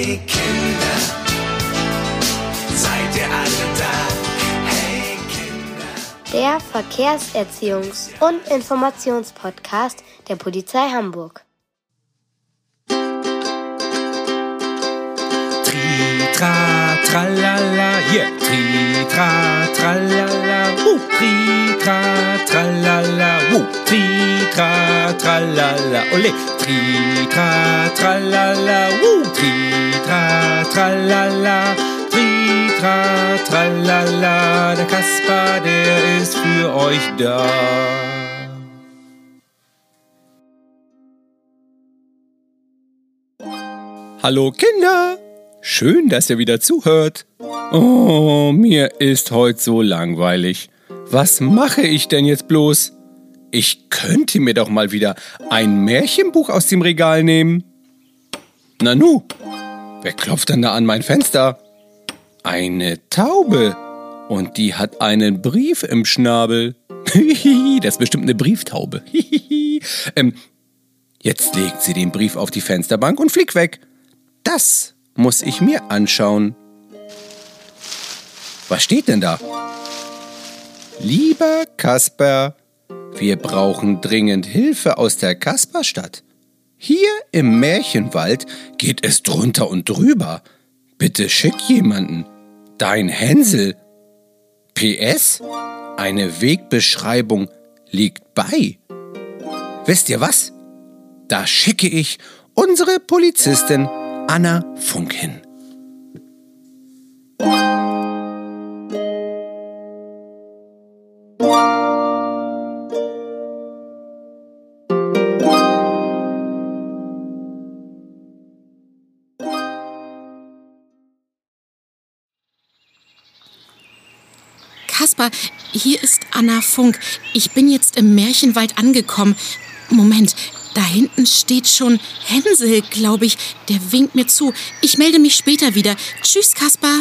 Hey Kinder, seid ihr alle da? Hey Kinder. Der Verkehrserziehungs- und Informationspodcast der Polizei Hamburg. Tri, tra, tralala, yeah. Tri, tra, tralala, uh. Tri, tra, tralala, uh. Tri, tra, tralala, ole. Tri, tra, tralala, uh. Tri, tra, tralala, tri, tra, tralala. Der Kasper, der ist für euch da. Hallo Kinder! Schön, dass ihr wieder zuhört. Oh, mir ist heute so langweilig. Was mache ich denn jetzt bloß? Ich könnte mir doch mal wieder ein Märchenbuch aus dem Regal nehmen. Nanu, wer klopft denn da an mein Fenster? Eine Taube. Und die hat einen Brief im Schnabel. das ist bestimmt eine Brieftaube. ähm, jetzt legt sie den Brief auf die Fensterbank und fliegt weg. Das muss ich mir anschauen. Was steht denn da? Lieber Kasper, wir brauchen dringend Hilfe aus der Kasperstadt. Hier im Märchenwald geht es drunter und drüber. Bitte schick jemanden. Dein Hänsel. PS? Eine Wegbeschreibung liegt bei. Wisst ihr was? Da schicke ich unsere Polizistin Anna Funk hin. Kaspar, hier ist Anna Funk. Ich bin jetzt im Märchenwald angekommen. Moment, da hinten steht schon Hänsel, glaube ich. Der winkt mir zu. Ich melde mich später wieder. Tschüss, Kaspar.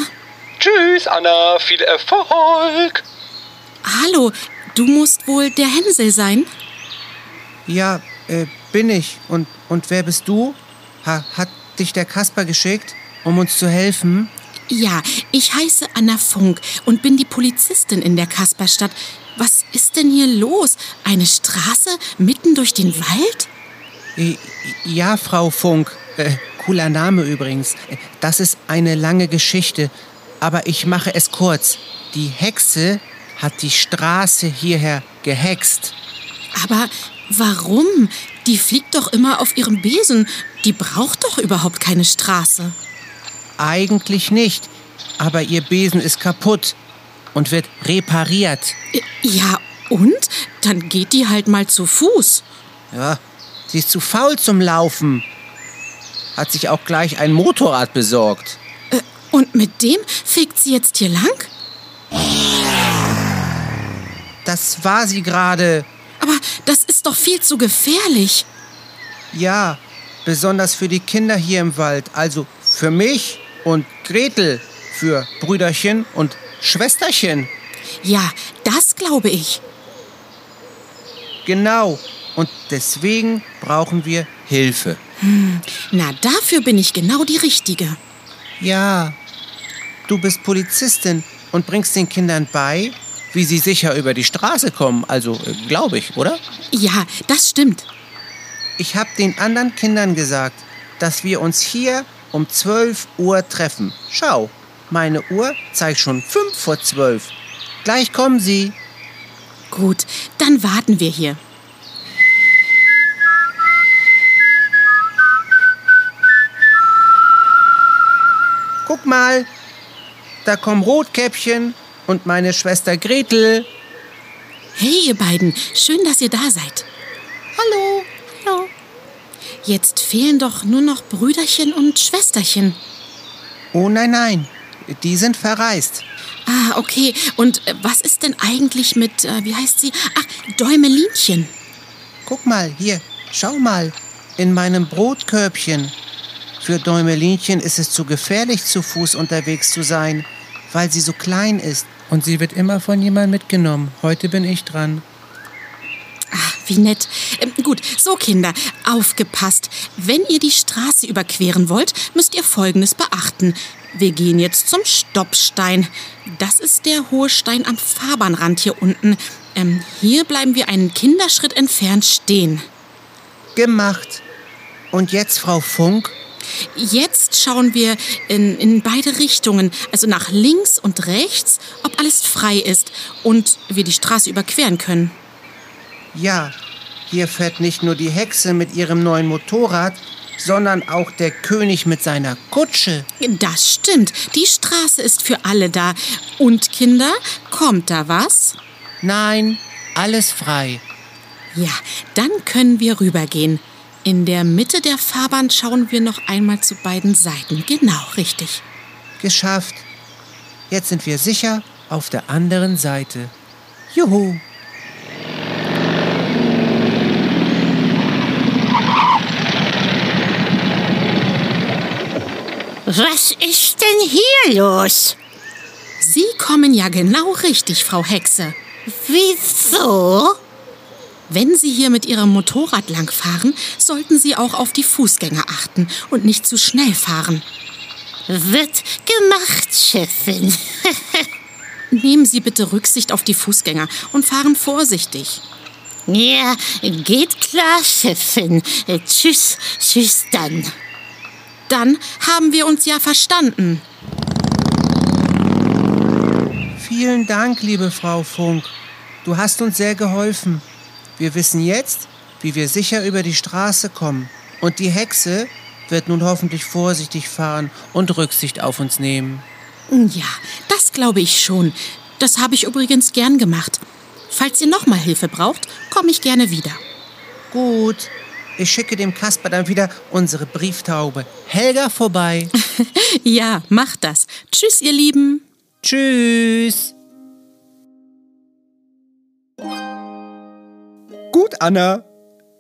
Tschüss, Anna. Viel Erfolg. Hallo, du musst wohl der Hänsel sein? Ja, äh, bin ich. Und, und wer bist du? Ha, hat dich der Kasper geschickt, um uns zu helfen? Ja, ich heiße Anna Funk und bin die Polizistin in der Kasperstadt. Was ist denn hier los? Eine Straße mitten durch den Wald? Äh, Ja, Frau Funk. Äh, cooler Name übrigens. Äh, Das ist eine lange Geschichte, aber ich mache es kurz. Die Hexe hat die Straße hierher gehext. Aber warum? Die fliegt doch immer auf ihrem Besen. Die braucht doch überhaupt keine Straße. Eigentlich nicht, aber ihr Besen ist kaputt und wird repariert. Ja, und? Dann geht die halt mal zu Fuß. Ja, sie ist zu faul zum Laufen. Hat sich auch gleich ein Motorrad besorgt. Äh, Und mit dem fegt sie jetzt hier lang? Das war sie gerade. Aber das ist doch viel zu gefährlich. Ja, besonders für die Kinder hier im Wald. Also für mich und Gretel, für Brüderchen und Schwesterchen. Ja, das glaube ich. Genau. Und deswegen brauchen wir Hilfe. Na, dafür bin ich genau die Richtige. Ja, du bist Polizistin und bringst den Kindern bei, wie sie sicher über die Straße kommen. Also, äh, glaube ich, oder? Ja, das stimmt. Ich habe den anderen Kindern gesagt, dass wir uns hier um 12 Uhr treffen. Schau, meine Uhr zeigt schon 5 vor 12. Gleich kommen sie. Gut, dann warten wir hier. Guck mal, da kommen Rotkäppchen und meine Schwester Gretel. Hey, ihr beiden, schön, dass ihr da seid. Hallo. Hallo. Jetzt fehlen doch nur noch Brüderchen und Schwesterchen. Oh nein, nein, die sind verreist. Ah, okay. Und äh, was ist denn eigentlich mit, äh, wie heißt sie? Ach, Däumelinchen. Guck mal, hier, schau mal, in meinem Brotkörbchen. Für Däumelinchen ist es zu gefährlich, zu Fuß unterwegs zu sein, weil sie so klein ist. Und sie wird immer von jemandem mitgenommen. Heute bin ich dran. Wie nett. Ähm, gut, so Kinder, aufgepasst. Wenn ihr die Straße überqueren wollt, müsst ihr Folgendes beachten. Wir gehen jetzt zum Stoppstein. Das ist der hohe Stein am Fahrbahnrand hier unten. Ähm, hier bleiben wir einen Kinderschritt entfernt stehen. Gemacht. Und jetzt, Frau Funk? Jetzt schauen wir in, in beide Richtungen, also nach links und rechts, ob alles frei ist und wir die Straße überqueren können. Ja, hier fährt nicht nur die Hexe mit ihrem neuen Motorrad, sondern auch der König mit seiner Kutsche. Das stimmt, die Straße ist für alle da. Und Kinder, kommt da was? Nein, alles frei. Ja, dann können wir rübergehen. In der Mitte der Fahrbahn schauen wir noch einmal zu beiden Seiten. Genau, richtig. Geschafft. Jetzt sind wir sicher auf der anderen Seite. Juhu. Was ist denn hier los? Sie kommen ja genau richtig, Frau Hexe. Wieso? Wenn Sie hier mit Ihrem Motorrad langfahren, sollten Sie auch auf die Fußgänger achten und nicht zu schnell fahren. Wird gemacht, Chefin. Nehmen Sie bitte Rücksicht auf die Fußgänger und fahren vorsichtig. ja, geht klar, Chefin. Tschüss, tschüss dann. Dann haben wir uns ja verstanden. Vielen Dank, liebe Frau Funk. Du hast uns sehr geholfen. Wir wissen jetzt, wie wir sicher über die Straße kommen. Und die Hexe wird nun hoffentlich vorsichtig fahren und Rücksicht auf uns nehmen. Ja, das glaube ich schon. Das habe ich übrigens gern gemacht. Falls ihr nochmal Hilfe braucht, komme ich gerne wieder. Gut, ich schicke dem Kasper dann wieder unsere Brieftaube Helga vorbei. Ja, macht das. Tschüss, ihr Lieben. Tschüss. Gut, Anna.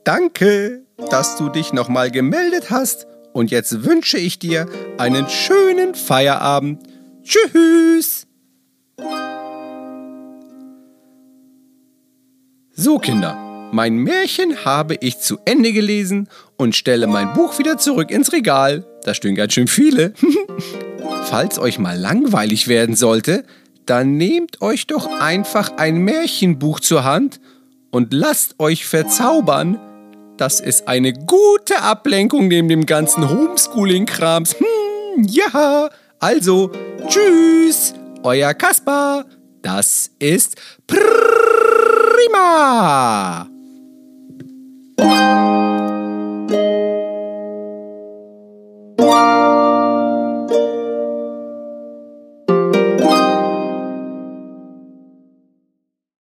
Danke, dass du dich nochmal gemeldet hast. Und jetzt wünsche ich dir einen schönen Feierabend. Tschüss. So, Kinder, mein Märchen habe ich zu Ende gelesen und stelle mein Buch wieder zurück ins Regal. Da stehen ganz schön viele. Falls euch mal langweilig werden sollte, dann nehmt euch doch einfach ein Märchenbuch zur Hand und lasst euch verzaubern. Das ist eine gute Ablenkung neben dem ganzen Homeschooling-Krams. Hm, ja, also, tschüss, euer Kaspar. Das ist prima.